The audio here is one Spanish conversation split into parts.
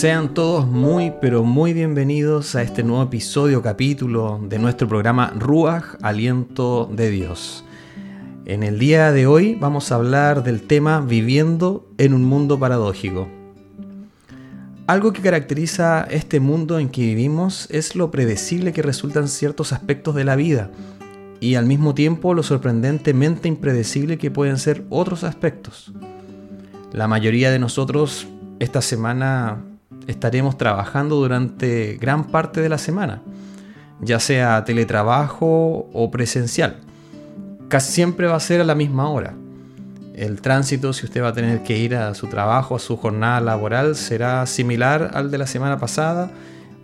Sean todos muy, pero muy bienvenidos a este nuevo episodio, capítulo de nuestro programa Ruach, Aliento de Dios. En el día de hoy vamos a hablar del tema Viviendo en un mundo paradójico. Algo que caracteriza este mundo en que vivimos es lo predecible que resultan ciertos aspectos de la vida y al mismo tiempo lo sorprendentemente impredecible que pueden ser otros aspectos. La mayoría de nosotros esta semana estaremos trabajando durante gran parte de la semana, ya sea teletrabajo o presencial. Casi siempre va a ser a la misma hora. El tránsito, si usted va a tener que ir a su trabajo, a su jornada laboral, será similar al de la semana pasada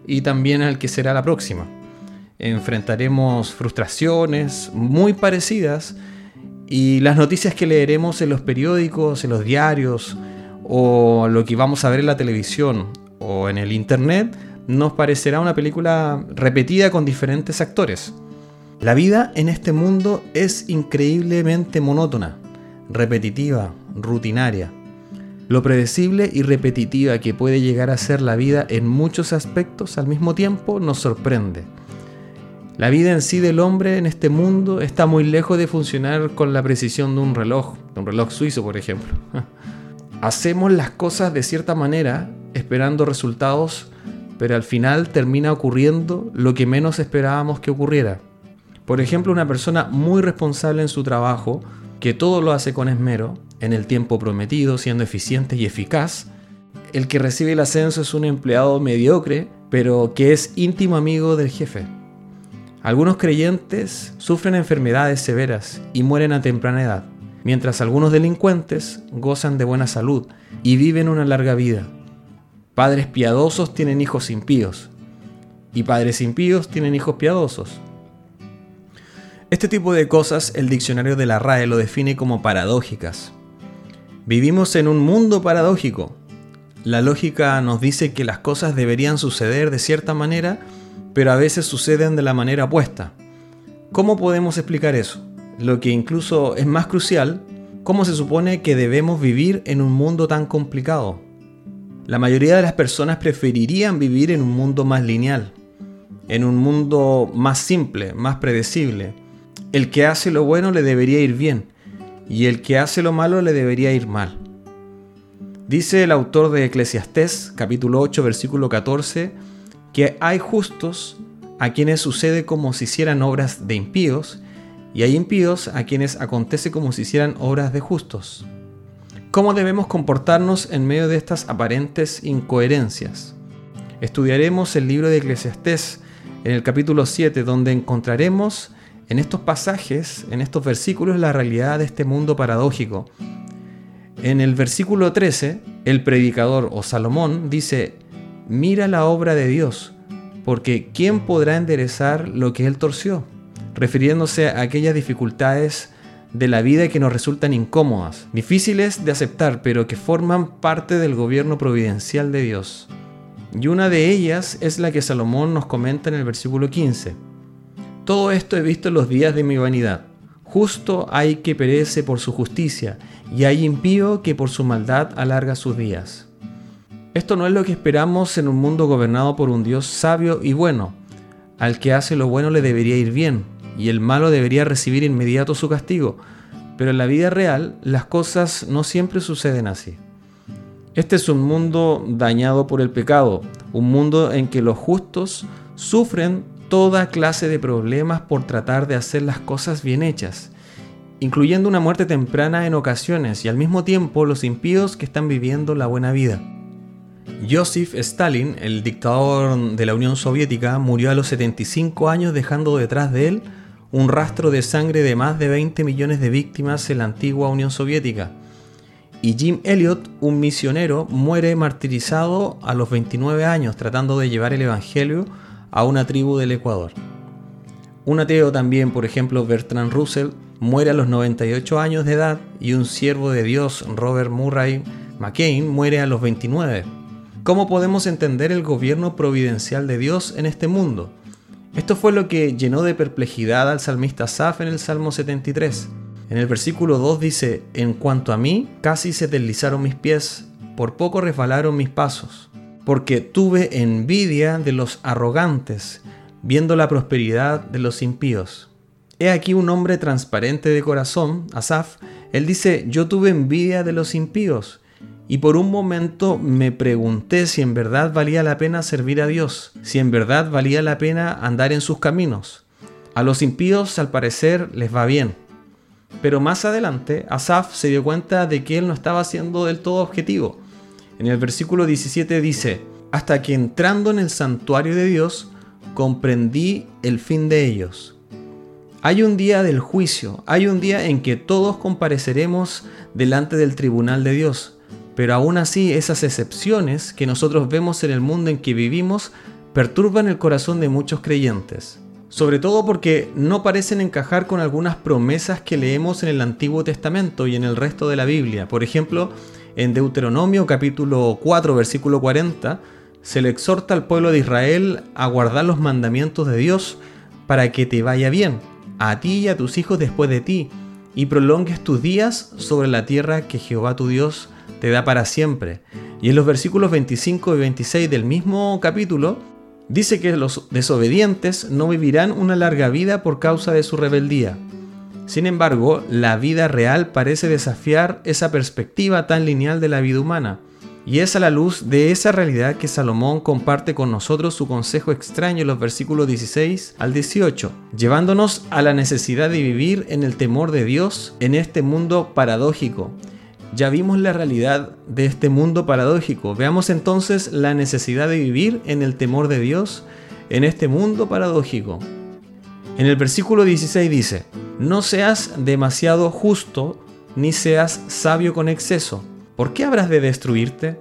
y también al que será la próxima. Enfrentaremos frustraciones muy parecidas y las noticias que leeremos en los periódicos, en los diarios o lo que vamos a ver en la televisión o en el internet nos parecerá una película repetida con diferentes actores. La vida en este mundo es increíblemente monótona, repetitiva, rutinaria. Lo predecible y repetitiva que puede llegar a ser la vida en muchos aspectos al mismo tiempo nos sorprende. La vida en sí del hombre en este mundo está muy lejos de funcionar con la precisión de un reloj, de un reloj suizo por ejemplo. Hacemos las cosas de cierta manera esperando resultados, pero al final termina ocurriendo lo que menos esperábamos que ocurriera. Por ejemplo, una persona muy responsable en su trabajo, que todo lo hace con esmero, en el tiempo prometido, siendo eficiente y eficaz, el que recibe el ascenso es un empleado mediocre, pero que es íntimo amigo del jefe. Algunos creyentes sufren enfermedades severas y mueren a temprana edad, mientras algunos delincuentes gozan de buena salud y viven una larga vida. Padres piadosos tienen hijos impíos y padres impíos tienen hijos piadosos. Este tipo de cosas el diccionario de la RAE lo define como paradójicas. Vivimos en un mundo paradójico. La lógica nos dice que las cosas deberían suceder de cierta manera, pero a veces suceden de la manera opuesta. ¿Cómo podemos explicar eso? Lo que incluso es más crucial, ¿cómo se supone que debemos vivir en un mundo tan complicado? La mayoría de las personas preferirían vivir en un mundo más lineal, en un mundo más simple, más predecible. El que hace lo bueno le debería ir bien y el que hace lo malo le debería ir mal. Dice el autor de Eclesiastés, capítulo 8, versículo 14, que hay justos a quienes sucede como si hicieran obras de impíos, y hay impíos a quienes acontece como si hicieran obras de justos. ¿Cómo debemos comportarnos en medio de estas aparentes incoherencias? Estudiaremos el libro de Eclesiastés en el capítulo 7, donde encontraremos en estos pasajes, en estos versículos, la realidad de este mundo paradójico. En el versículo 13, el predicador o Salomón dice, mira la obra de Dios, porque ¿quién podrá enderezar lo que él torció? Refiriéndose a aquellas dificultades de la vida que nos resultan incómodas, difíciles de aceptar, pero que forman parte del gobierno providencial de Dios. Y una de ellas es la que Salomón nos comenta en el versículo 15. Todo esto he visto en los días de mi vanidad. Justo hay que perece por su justicia, y hay impío que por su maldad alarga sus días. Esto no es lo que esperamos en un mundo gobernado por un Dios sabio y bueno. Al que hace lo bueno le debería ir bien, y el malo debería recibir inmediato su castigo, pero en la vida real las cosas no siempre suceden así. Este es un mundo dañado por el pecado, un mundo en que los justos sufren toda clase de problemas por tratar de hacer las cosas bien hechas, incluyendo una muerte temprana en ocasiones y al mismo tiempo los impíos que están viviendo la buena vida. Joseph Stalin, el dictador de la Unión Soviética, murió a los 75 años dejando detrás de él un rastro de sangre de más de 20 millones de víctimas en la antigua Unión Soviética. Y Jim Elliot, un misionero, muere martirizado a los 29 años tratando de llevar el Evangelio a una tribu del Ecuador. Un ateo también, por ejemplo, Bertrand Russell, muere a los 98 años de edad y un siervo de Dios, Robert Murray McCain, muere a los 29. ¿Cómo podemos entender el gobierno providencial de Dios en este mundo? Esto fue lo que llenó de perplejidad al salmista Saf en el Salmo 73. En el versículo 2 dice, En cuanto a mí, casi se deslizaron mis pies, por poco resbalaron mis pasos. porque tuve envidia de los arrogantes, viendo la prosperidad de los impíos. He aquí un hombre transparente de corazón, Asaf, él dice, yo tuve envidia de los impíos, y por un momento me pregunté si en verdad valía la pena servir a Dios, si en verdad valía la pena andar en sus caminos. A los impíos al parecer les va bien. Pero más adelante, Asaf se dio cuenta de que él no estaba siendo del todo objetivo. En el versículo 17 dice, hasta que entrando en el santuario de Dios, comprendí el fin de ellos. Hay un día del juicio, hay un día en que todos compareceremos delante del tribunal de Dios, pero aún así esas excepciones que nosotros vemos en el mundo en que vivimos perturban el corazón de muchos creyentes. Sobre todo porque no parecen encajar con algunas promesas que leemos en el Antiguo Testamento y en el resto de la Biblia. Por ejemplo, en Deuteronomio capítulo 4 versículo 40 se le exhorta al pueblo de Israel a guardar los mandamientos de Dios para que te vaya bien, a ti y a tus hijos después de ti, y prolongues tus días sobre la tierra que Jehová tu Dios te da para siempre. Y en los versículos 25 y 26 del mismo capítulo, dice que los desobedientes no vivirán una larga vida por causa de su rebeldía. Sin embargo, la vida real parece desafiar esa perspectiva tan lineal de la vida humana. Y es a la luz de esa realidad que Salomón comparte con nosotros su consejo extraño en los versículos 16 al 18, llevándonos a la necesidad de vivir en el temor de Dios en este mundo paradójico ya vimos la realidad de este mundo paradójico. Veamos entonces la necesidad de vivir en el temor de Dios en este mundo paradójico. En el versículo 16 dice, no seas demasiado justo ni seas sabio con exceso. ¿Por qué habrás de destruirte?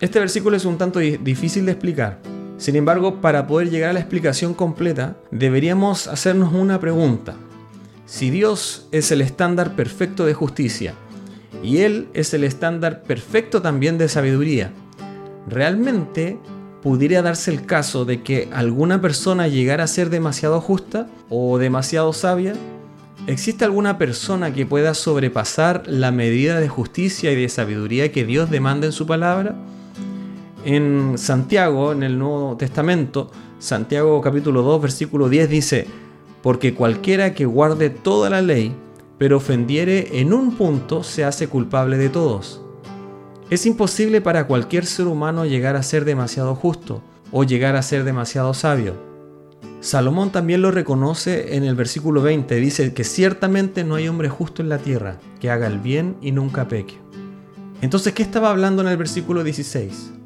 Este versículo es un tanto difícil de explicar. Sin embargo, para poder llegar a la explicación completa, deberíamos hacernos una pregunta. Si Dios es el estándar perfecto de justicia, y Él es el estándar perfecto también de sabiduría. ¿Realmente pudiera darse el caso de que alguna persona llegara a ser demasiado justa o demasiado sabia? ¿Existe alguna persona que pueda sobrepasar la medida de justicia y de sabiduría que Dios demanda en su palabra? En Santiago, en el Nuevo Testamento, Santiago capítulo 2, versículo 10 dice, porque cualquiera que guarde toda la ley pero ofendiere en un punto se hace culpable de todos. Es imposible para cualquier ser humano llegar a ser demasiado justo o llegar a ser demasiado sabio. Salomón también lo reconoce en el versículo 20, dice que ciertamente no hay hombre justo en la tierra que haga el bien y nunca peque. Entonces, ¿qué estaba hablando en el versículo 16?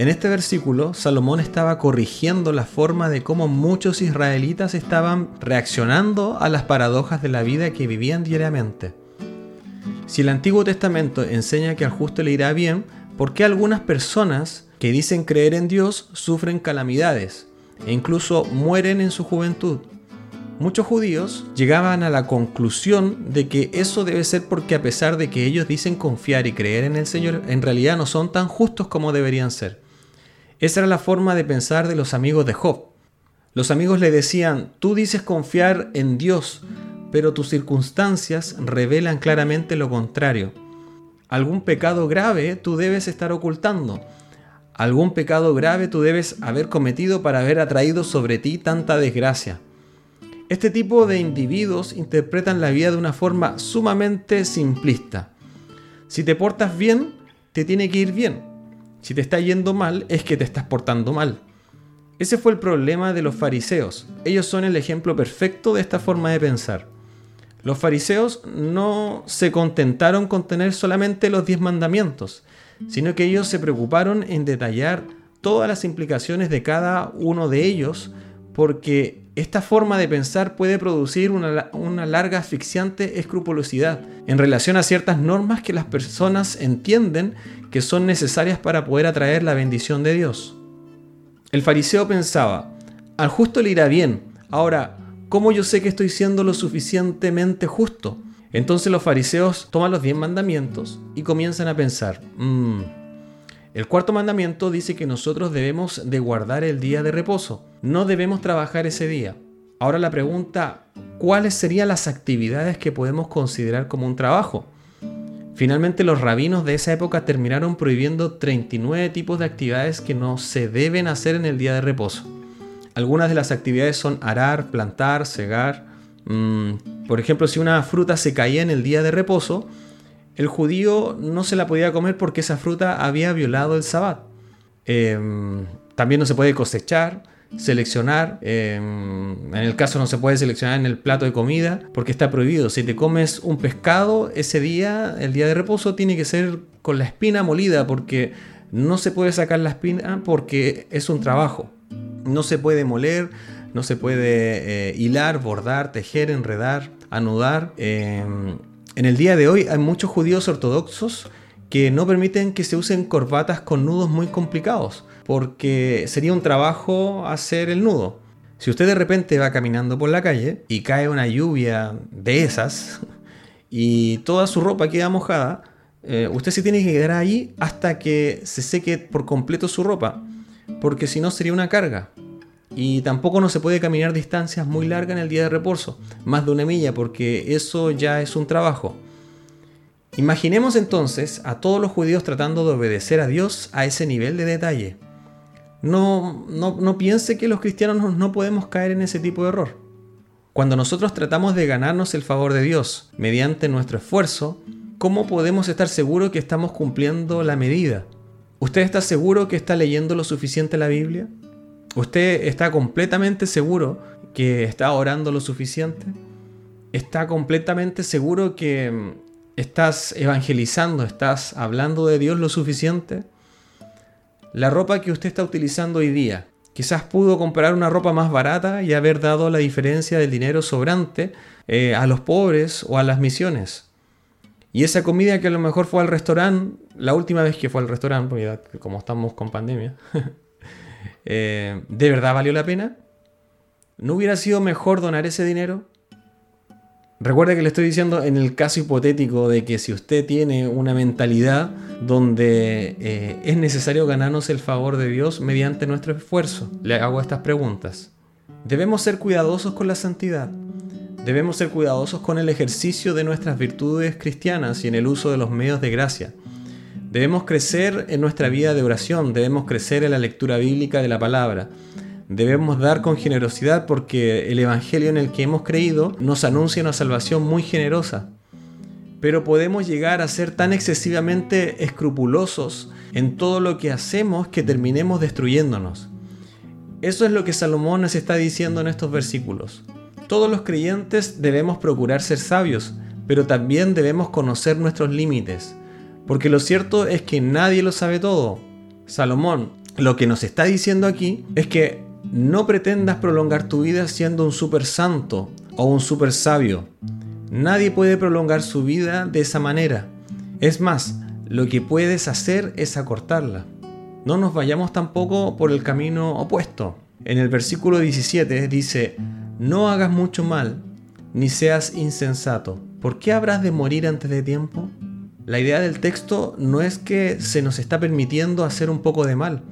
En este versículo, Salomón estaba corrigiendo la forma de cómo muchos israelitas estaban reaccionando a las paradojas de la vida que vivían diariamente. Si el Antiguo Testamento enseña que al justo le irá bien, ¿por qué algunas personas que dicen creer en Dios sufren calamidades e incluso mueren en su juventud? Muchos judíos llegaban a la conclusión de que eso debe ser porque a pesar de que ellos dicen confiar y creer en el Señor, en realidad no son tan justos como deberían ser. Esa era la forma de pensar de los amigos de Job. Los amigos le decían, tú dices confiar en Dios, pero tus circunstancias revelan claramente lo contrario. Algún pecado grave tú debes estar ocultando. Algún pecado grave tú debes haber cometido para haber atraído sobre ti tanta desgracia. Este tipo de individuos interpretan la vida de una forma sumamente simplista. Si te portas bien, te tiene que ir bien. Si te está yendo mal, es que te estás portando mal. Ese fue el problema de los fariseos. Ellos son el ejemplo perfecto de esta forma de pensar. Los fariseos no se contentaron con tener solamente los diez mandamientos, sino que ellos se preocuparon en detallar todas las implicaciones de cada uno de ellos, porque esta forma de pensar puede producir una, larga asfixiante escrupulosidad en relación a ciertas normas que las personas entienden que son necesarias para poder atraer la bendición de Dios. El fariseo pensaba, al justo le irá bien, ahora, ¿cómo yo sé que estoy siendo lo suficientemente justo? Entonces los fariseos toman los diez mandamientos y comienzan a pensar, mmm, el cuarto mandamiento dice que nosotros debemos de guardar el día de reposo, no debemos trabajar ese día. Ahora la pregunta, ¿cuáles serían las actividades que podemos considerar como un trabajo? Finalmente los rabinos de esa época terminaron prohibiendo 39 tipos de actividades que no se deben hacer en el día de reposo. Algunas de las actividades son arar, plantar, cegar. Mm, por ejemplo, si una fruta se caía en el día de reposo, el judío no se la podía comer porque esa fruta había violado el sabbat. Em, también no se puede cosechar, seleccionar. Em, en el caso no se puede seleccionar en el plato de comida porque está prohibido. Si te comes un pescado ese día, el día de reposo, tiene que ser con la espina molida porque no se puede sacar la espina porque es un trabajo. No se puede moler, no se puede eh, hilar, bordar, tejer, enredar, anudar. Em, en el día de hoy hay muchos judíos ortodoxos que no permiten que se usen corbatas con nudos muy complicados porque sería un trabajo hacer el nudo. Si usted de repente va caminando por la calle y cae una lluvia de esas y toda su ropa queda mojada, eh, usted se tiene que quedar ahí hasta que se seque por completo su ropa, porque si no sería una carga. Y tampoco no se puede caminar distancias muy largas en el día de reposo, más de una milla, porque eso ya es un trabajo. Imaginemos entonces a todos los judíos tratando de obedecer a Dios a ese nivel de detalle. No, no, piense que los cristianos no podemos caer en ese tipo de error. Cuando nosotros tratamos de ganarnos el favor de Dios mediante nuestro esfuerzo, ¿cómo podemos estar seguros que estamos cumpliendo la medida? ¿Usted está seguro que está leyendo lo suficiente la Biblia? ¿Usted está completamente seguro que está orando lo suficiente? ¿Está completamente seguro que mm, estás evangelizando, estás hablando de Dios lo suficiente? la ropa que usted está utilizando hoy día. Quizás pudo comprar una ropa más barata y haber dado la diferencia del dinero sobrante eh, a los pobres o a las misiones. Y esa comida que a lo mejor fue al restaurante, la última vez que fue al restaurante, porque como estamos con pandemia, eh, ¿de verdad valió la pena? ¿No hubiera sido mejor donar ese dinero? Recuerde que le estoy diciendo en el caso hipotético de que si usted tiene una mentalidad donde eh, es necesario ganarnos el favor de Dios mediante nuestro esfuerzo, le hago estas preguntas. Debemos ser cuidadosos con la santidad. Debemos ser cuidadosos con el ejercicio de nuestras virtudes cristianas y en el uso de los medios de gracia. Debemos crecer en nuestra vida de oración, debemos crecer en la lectura bíblica de la palabra Debemos dar con generosidad porque el Evangelio en el que hemos creído nos anuncia una salvación muy generosa. Pero podemos llegar a ser tan excesivamente escrupulosos en todo lo que hacemos que terminemos destruyéndonos. Eso es lo que Salomón nos está diciendo en estos versículos. Todos los creyentes debemos procurar ser sabios, pero también debemos conocer nuestros límites, porque lo cierto es que nadie lo sabe todo. Salomón lo que nos está diciendo aquí es que no pretendas prolongar tu vida siendo un super santo o un super sabio. Nadie puede prolongar su vida de esa manera. Es más, lo que puedes hacer es acortarla. No nos vayamos tampoco por el camino opuesto. En el versículo 17 dice, no hagas mucho mal, ni seas insensato. ¿Por qué habrás de morir antes de tiempo? La idea del texto no es que se nos está permitiendo hacer un poco de mal,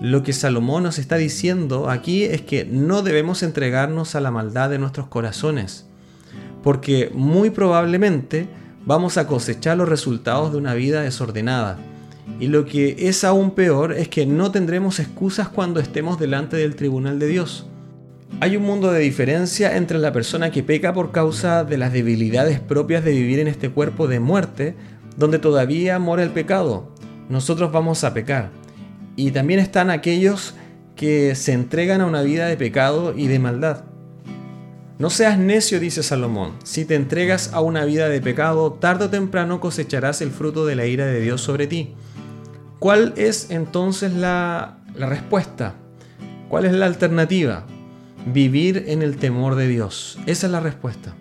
lo que Salomón nos está diciendo aquí es que no debemos entregarnos a la maldad de nuestros corazones, porque muy probablemente vamos a cosechar los resultados de una vida desordenada. Y lo que es aún peor es que no tendremos excusas cuando estemos delante del tribunal de Dios. Hay un mundo de diferencia entre la persona que peca por causa de las debilidades propias de vivir en este cuerpo de muerte, donde todavía mora el pecado. Nosotros vamos a pecar y también están aquellos que se entregan a una vida de pecado y de maldad. No seas necio, dice Salomón, si te entregas a una vida de pecado, tarde o temprano cosecharás el fruto de la ira de Dios sobre ti. ¿Cuál es entonces la, la respuesta? ¿Cuál es la alternativa? Vivir en el temor de Dios. Esa es la respuesta.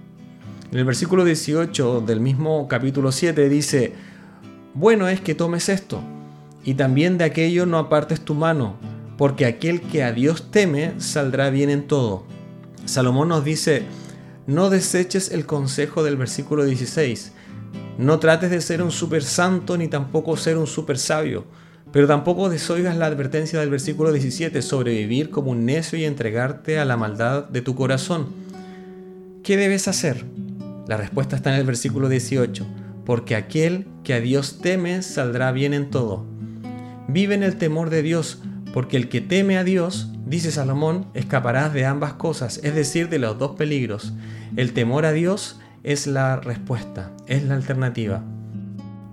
En el versículo 18 del mismo capítulo 7 dice, bueno es que tomes esto y también de aquello no apartes tu mano, porque aquel que a Dios teme saldrá bien en todo. Salomón nos dice, no deseches el consejo del versículo 16, no trates de ser un super santo ni tampoco ser un super sabio, pero tampoco desoigas la advertencia del versículo 17 sobre vivir como un necio y entregarte a la maldad de tu corazón. ¿Qué debes hacer? La respuesta está en el versículo 18 porque aquel que a Dios teme saldrá bien en todo. Vive en el temor de Dios, porque el que teme a Dios, dice Salomón, escaparás de ambas cosas, es decir, de los dos peligros. El temor a Dios es la respuesta, es la alternativa.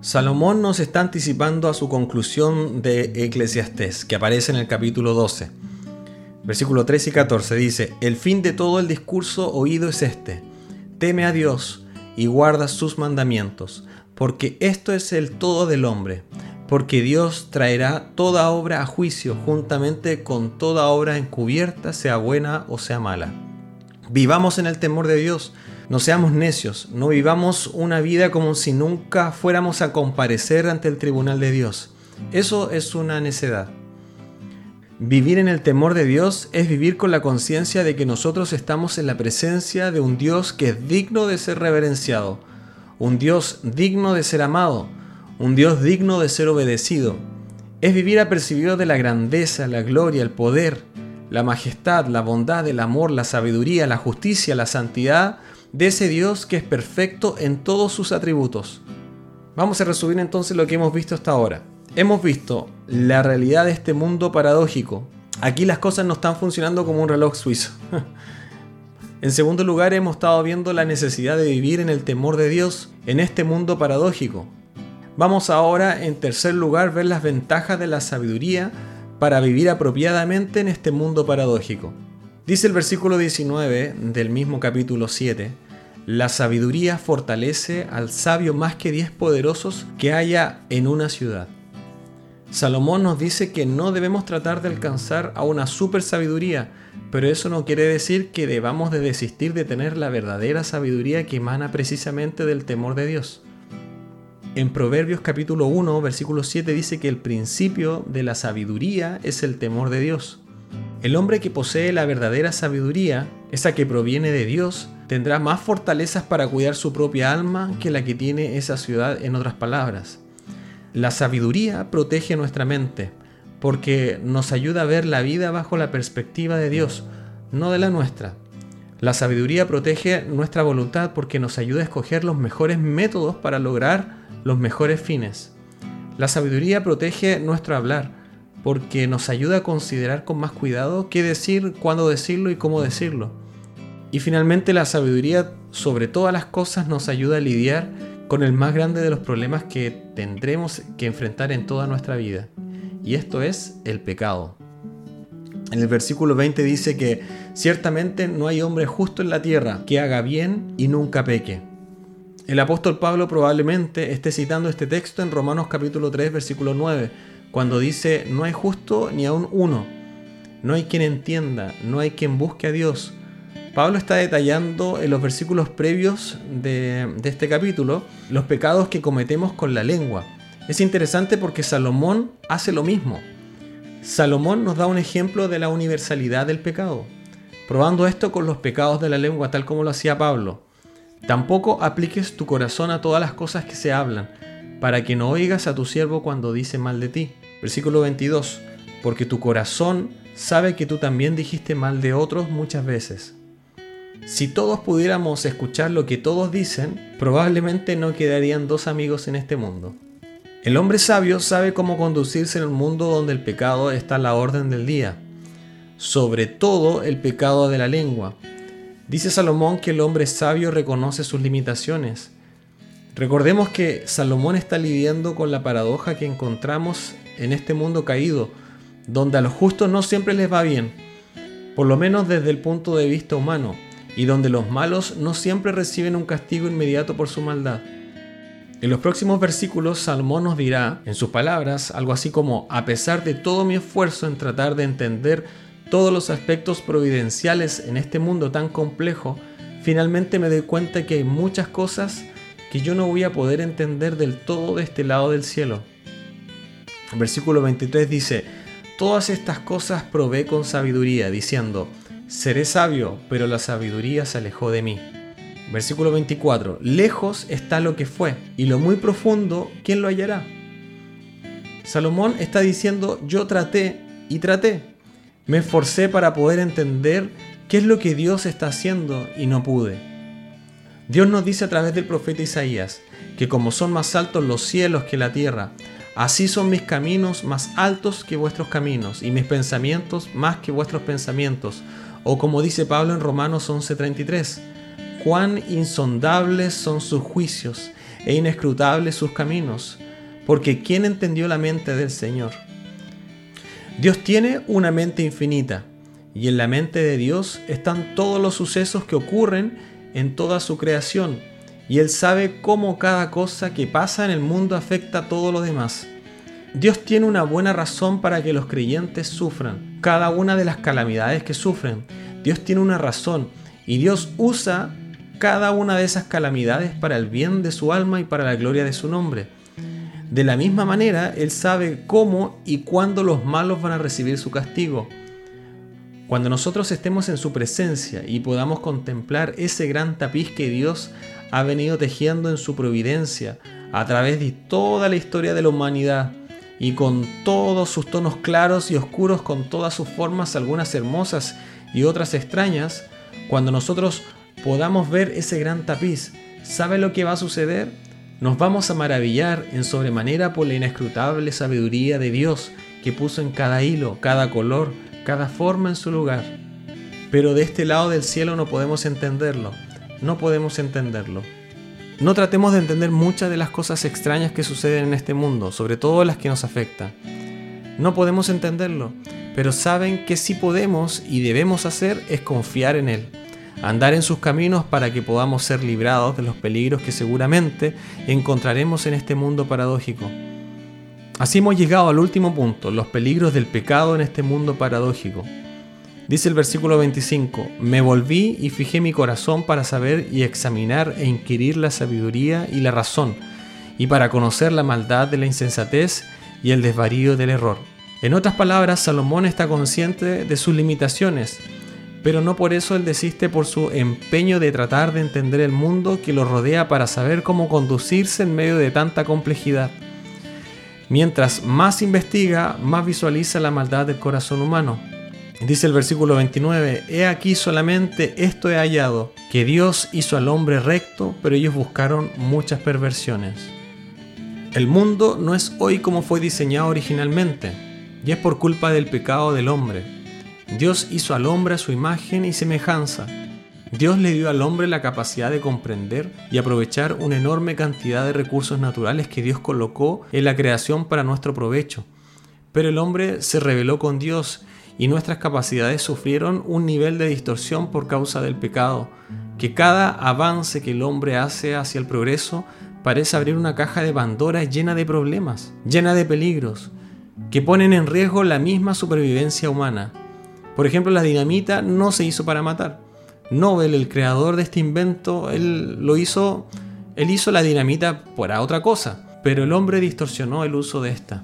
Salomón nos está anticipando a su conclusión de Eclesiastés, que aparece en el capítulo 12. Versículo 13 y 14 dice, El fin de todo el discurso oído es este, teme a Dios y guarda sus mandamientos, porque esto es el todo del hombre, porque Dios traerá toda obra a juicio juntamente con toda obra encubierta, sea buena o sea mala. Vivamos en el temor de Dios, no seamos necios, no vivamos una vida como si nunca fuéramos a comparecer ante el tribunal de Dios. Eso es una necedad. Vivir en el temor de Dios es vivir con la conciencia de que nosotros estamos en la presencia de un Dios que es digno de ser reverenciado, un Dios digno de ser amado, un Dios digno de ser obedecido. Es vivir apercibido de la grandeza, la gloria, el poder, la majestad, la bondad, el amor, la sabiduría, la justicia, la santidad de ese Dios que es perfecto en todos sus atributos. Vamos a resumir entonces lo que hemos visto hasta ahora. Hemos visto la realidad de este mundo paradójico. Aquí las cosas no están funcionando como un reloj suizo. en segundo lugar, hemos estado viendo la necesidad de vivir en el temor de Dios en este mundo paradójico. Vamos ahora, en tercer lugar, ver las ventajas de la sabiduría para vivir apropiadamente en este mundo paradójico. Dice el versículo 19 del mismo capítulo 7, la sabiduría fortalece al sabio más que diez poderosos que haya en una ciudad. Salomón nos dice que no debemos tratar de alcanzar a una super sabiduría, pero eso no quiere decir que debamos de desistir de tener la verdadera sabiduría que emana precisamente del temor de Dios. En Proverbios capítulo 1, versículo 7 dice que el principio de la sabiduría es el temor de Dios. El hombre que posee la verdadera sabiduría, esa que proviene de Dios, tendrá más fortalezas para cuidar su propia alma que la que tiene esa ciudad en otras palabras. La sabiduría protege nuestra mente porque nos ayuda a ver la vida bajo la perspectiva de Dios, no de la nuestra. La sabiduría protege nuestra voluntad porque nos ayuda a escoger los mejores métodos para lograr los mejores fines. La sabiduría protege nuestro hablar porque nos ayuda a considerar con más cuidado qué decir, cuándo decirlo y cómo decirlo. Y finalmente la sabiduría sobre todas las cosas nos ayuda a lidiar con el más grande de los problemas que tendremos que enfrentar en toda nuestra vida. Y esto es el pecado. En el versículo 20 dice que ciertamente no hay hombre justo en la tierra que haga bien y nunca peque. El apóstol Pablo probablemente esté citando este texto en Romanos capítulo 3 versículo 9, cuando dice, no hay justo ni aun uno, no hay quien entienda, no hay quien busque a Dios, Pablo está detallando en los versículos previos de, este capítulo los pecados que cometemos con la lengua. Es interesante porque Salomón hace lo mismo. Salomón nos da un ejemplo de la universalidad del pecado, probando esto con los pecados de la lengua tal como lo hacía Pablo. Tampoco apliques tu corazón a todas las cosas que se hablan, para que no oigas a tu siervo cuando dice mal de ti. Versículo 22. Porque tu corazón sabe que tú también dijiste mal de otros muchas veces. Si todos pudiéramos escuchar lo que todos dicen, probablemente no quedarían dos amigos en este mundo. El hombre sabio sabe cómo conducirse en un mundo donde el pecado está a la orden del día, sobre todo el pecado de la lengua. Dice Salomón que el hombre sabio reconoce sus limitaciones. Recordemos que Salomón está lidiando con la paradoja que encontramos en este mundo caído, donde a los justos no siempre les va bien, por lo menos desde el punto de vista humano y donde los malos no siempre reciben un castigo inmediato por su maldad. En los próximos versículos, Salomón nos dirá, en sus palabras, algo así como, a pesar de todo mi esfuerzo en tratar de entender todos los aspectos providenciales en este mundo tan complejo, finalmente me doy cuenta que hay muchas cosas que yo no voy a poder entender del todo de este lado del cielo. El versículo 23 dice, Todas estas cosas probé con sabiduría, diciendo, Seré sabio, pero la sabiduría se alejó de mí. Versículo 24. Lejos está lo que fue, y lo muy profundo, ¿quién lo hallará? Salomón está diciendo, yo traté y traté. Me esforcé para poder entender qué es lo que Dios está haciendo y no pude. Dios nos dice a través del profeta Isaías que como son más altos los cielos que la tierra, así son mis caminos más altos que vuestros caminos y mis pensamientos más que vuestros pensamientos. O como dice Pablo en Romanos 11:33, cuán insondables son sus juicios e inescrutables sus caminos, porque ¿quién entendió la mente del Señor? Dios tiene una mente infinita, y en la mente de Dios están todos los sucesos que ocurren en toda su creación, y Él sabe cómo cada cosa que pasa en el mundo afecta a todo lo demás. Dios tiene una buena razón para que los creyentes sufran, cada una de las calamidades que sufren. Dios tiene una razón y Dios usa cada una de esas calamidades para el bien de su alma y para la gloria de su nombre. De la misma manera, Él sabe cómo y cuándo los malos van a recibir su castigo. Cuando nosotros estemos en su presencia y podamos contemplar ese gran tapiz que Dios ha venido tejiendo en su providencia a través de toda la historia de la humanidad y con todos sus tonos claros y oscuros, con todas sus formas, algunas hermosas y otras extrañas, cuando nosotros podamos ver ese gran tapiz, ¿sabe lo que va a suceder? Nos vamos a maravillar en sobremanera por la inescrutable sabiduría de Dios que puso en cada hilo, cada color, cada forma en su lugar. Pero de este lado del cielo no podemos entenderlo, no podemos entenderlo. No tratemos de entender muchas de las cosas extrañas que suceden en este mundo, sobre todo las que nos afectan. No podemos entenderlo, pero saben que sí podemos y debemos hacer es confiar en Él andar en sus caminos para que podamos ser librados de los peligros que seguramente encontraremos en este mundo paradójico. Así hemos llegado al último punto, los peligros del pecado en este mundo paradójico. Dice el versículo 25, me volví y fijé mi corazón para saber y examinar e inquirir la sabiduría y la razón, y para conocer la maldad de la insensatez y el desvarío del error. En otras palabras, Salomón está consciente de sus limitaciones, pero no por eso él desiste por su empeño de tratar de entender el mundo que lo rodea para saber cómo conducirse en medio de tanta complejidad. Mientras más investiga, más visualiza la maldad del corazón humano. Dice el versículo 29, He aquí solamente esto he hallado, que Dios hizo al hombre recto, pero ellos buscaron muchas perversiones. El mundo no es hoy como fue diseñado originalmente, y es por culpa del pecado del hombre. Dios hizo al hombre a su imagen y semejanza. Dios le dio al hombre la capacidad de comprender y aprovechar una enorme cantidad de recursos naturales que Dios colocó en la creación para nuestro provecho. Pero el hombre se rebeló con Dios y nuestras capacidades sufrieron un nivel de distorsión por causa del pecado, que cada avance que el hombre hace hacia el progreso parece abrir una caja de Pandora llena de problemas, llena de peligros, que ponen en riesgo la misma supervivencia humana. Por ejemplo, la dinamita no se hizo para matar. Nobel, el creador de este invento, él lo hizo, él hizo la dinamita para otra cosa, pero el hombre distorsionó el uso de esta.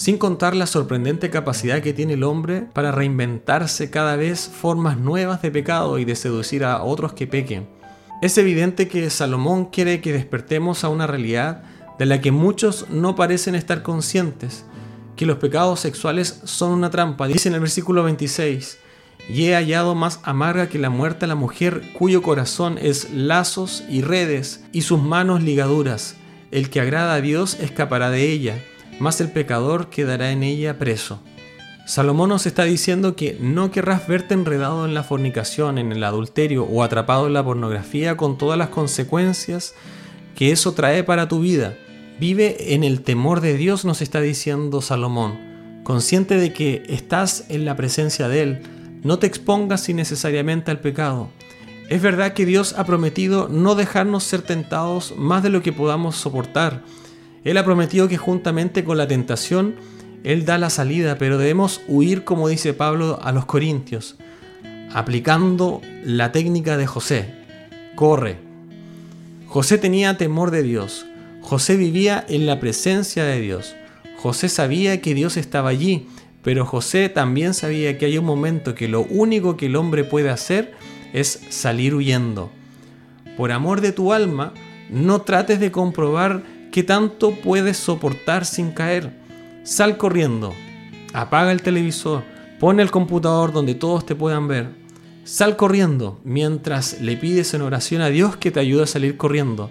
Sin contar la sorprendente capacidad que tiene el hombre para reinventarse cada vez formas nuevas de pecado y de seducir a otros que pequen. Es evidente que Salomón quiere que despertemos a una realidad de la que muchos no parecen estar conscientes, que los pecados sexuales son una trampa. Dice en el versículo 26, y he hallado más amarga que la muerte a la mujer cuyo corazón es lazos y redes y sus manos ligaduras. El que agrada a Dios escapará de ella, mas el pecador quedará en ella preso. Salomón nos está diciendo que no querrás verte enredado en la fornicación, en el adulterio o atrapado en la pornografía con todas las consecuencias que eso trae para tu vida. Vive en el temor de Dios, nos está diciendo Salomón. Consciente de que estás en la presencia de Él, no te expongas innecesariamente al pecado. Es verdad que Dios ha prometido no dejarnos ser tentados más de lo que podamos soportar. Él ha prometido que juntamente con la tentación, Él da la salida, pero debemos huir, como dice Pablo a los Corintios, aplicando la técnica de José. Corre. José tenía temor de Dios. José vivía en la presencia de Dios. José sabía que Dios estaba allí, pero José también sabía que hay un momento que lo único que el hombre puede hacer es salir huyendo. Por amor de tu alma, no trates de comprobar qué tanto puedes soportar sin caer. Sal corriendo, apaga el televisor, pone el computador donde todos te puedan ver. Sal corriendo mientras le pides en oración a Dios que te ayude a salir corriendo.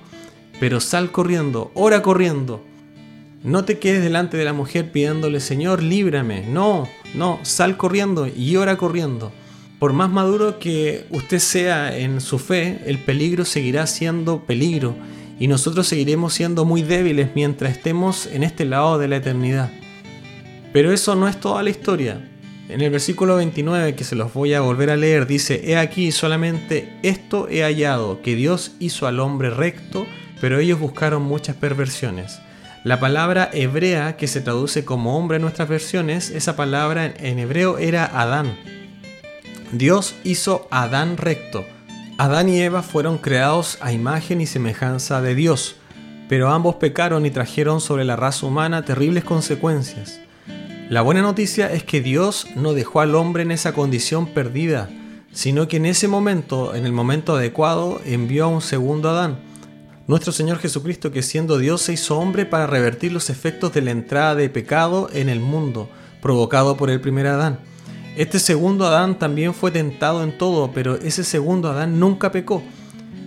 Pero sal corriendo, ora corriendo. No te quedes delante de la mujer pidiéndole, Señor, líbrame. No, no, sal corriendo y ora corriendo. Por más maduro que usted sea en su fe, el peligro seguirá siendo peligro y nosotros seguiremos siendo muy débiles mientras estemos en este lado de la eternidad. Pero eso no es toda la historia. En el versículo 29, que se los voy a volver a leer, dice, He aquí solamente esto he hallado, que Dios hizo al hombre recto, pero ellos buscaron muchas perversiones. La palabra hebrea que se traduce como hombre en nuestras versiones, esa palabra en hebreo era Adán. Dios hizo Adán recto. Adán y Eva fueron creados a imagen y semejanza de Dios, pero ambos pecaron y trajeron sobre la raza humana terribles consecuencias. La buena noticia es que Dios no dejó al hombre en esa condición perdida, sino que en ese momento, en el momento adecuado, envió a un segundo Adán. Nuestro Señor Jesucristo, que siendo Dios se hizo hombre para revertir los efectos de la entrada de pecado en el mundo, provocado por el primer Adán. Este segundo Adán también fue tentado en todo, pero ese segundo Adán nunca pecó.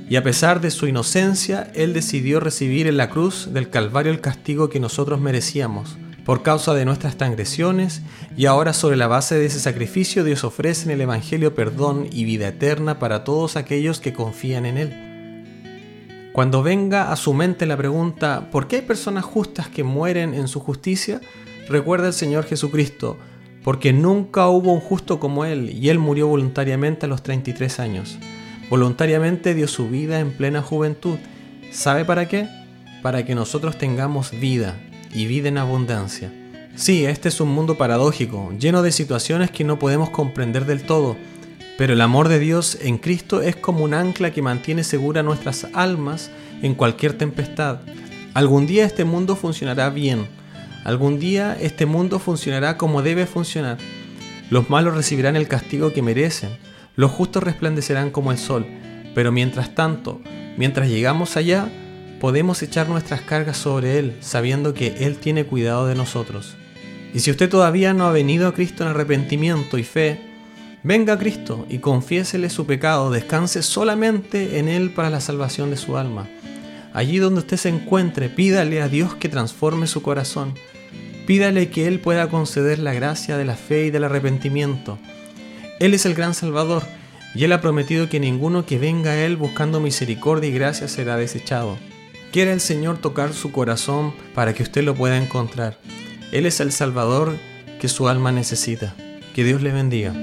Y a pesar de su inocencia, él decidió recibir en la cruz del Calvario el castigo que nosotros merecíamos por causa de nuestras transgresiones, y ahora sobre la base de ese sacrificio Dios ofrece en el Evangelio perdón y vida eterna para todos aquellos que confían en Él. Cuando venga a su mente la pregunta, ¿por qué hay personas justas que mueren en su justicia? Recuerda el Señor Jesucristo, porque nunca hubo un justo como Él, y Él murió voluntariamente a los 33 años. Voluntariamente dio su vida en plena juventud. ¿Sabe para qué? Para que nosotros tengamos vida, y vida en abundancia. Sí, este es un mundo paradójico, lleno de situaciones que no podemos comprender del todo, pero el amor de Dios en Cristo es como un ancla que mantiene segura nuestras almas en cualquier tempestad. Algún día este mundo funcionará bien, algún día este mundo funcionará como debe funcionar. Los malos recibirán el castigo que merecen, los justos resplandecerán como el sol, pero mientras tanto, mientras llegamos allá, podemos echar nuestras cargas sobre Él, sabiendo que Él tiene cuidado de nosotros. Y si usted todavía no ha venido a Cristo en arrepentimiento y fe, venga a Cristo y confiésele su pecado, descanse solamente en Él para la salvación de su alma. Allí donde usted se encuentre, pídale a Dios que transforme su corazón. Pídale que Él pueda conceder la gracia de la fe y del arrepentimiento. Él es el gran Salvador y Él ha prometido que ninguno que venga a Él buscando misericordia y gracia será desechado. Quiere el Señor tocar su corazón para que usted lo pueda encontrar. Él es el Salvador que su alma necesita. Que Dios le bendiga.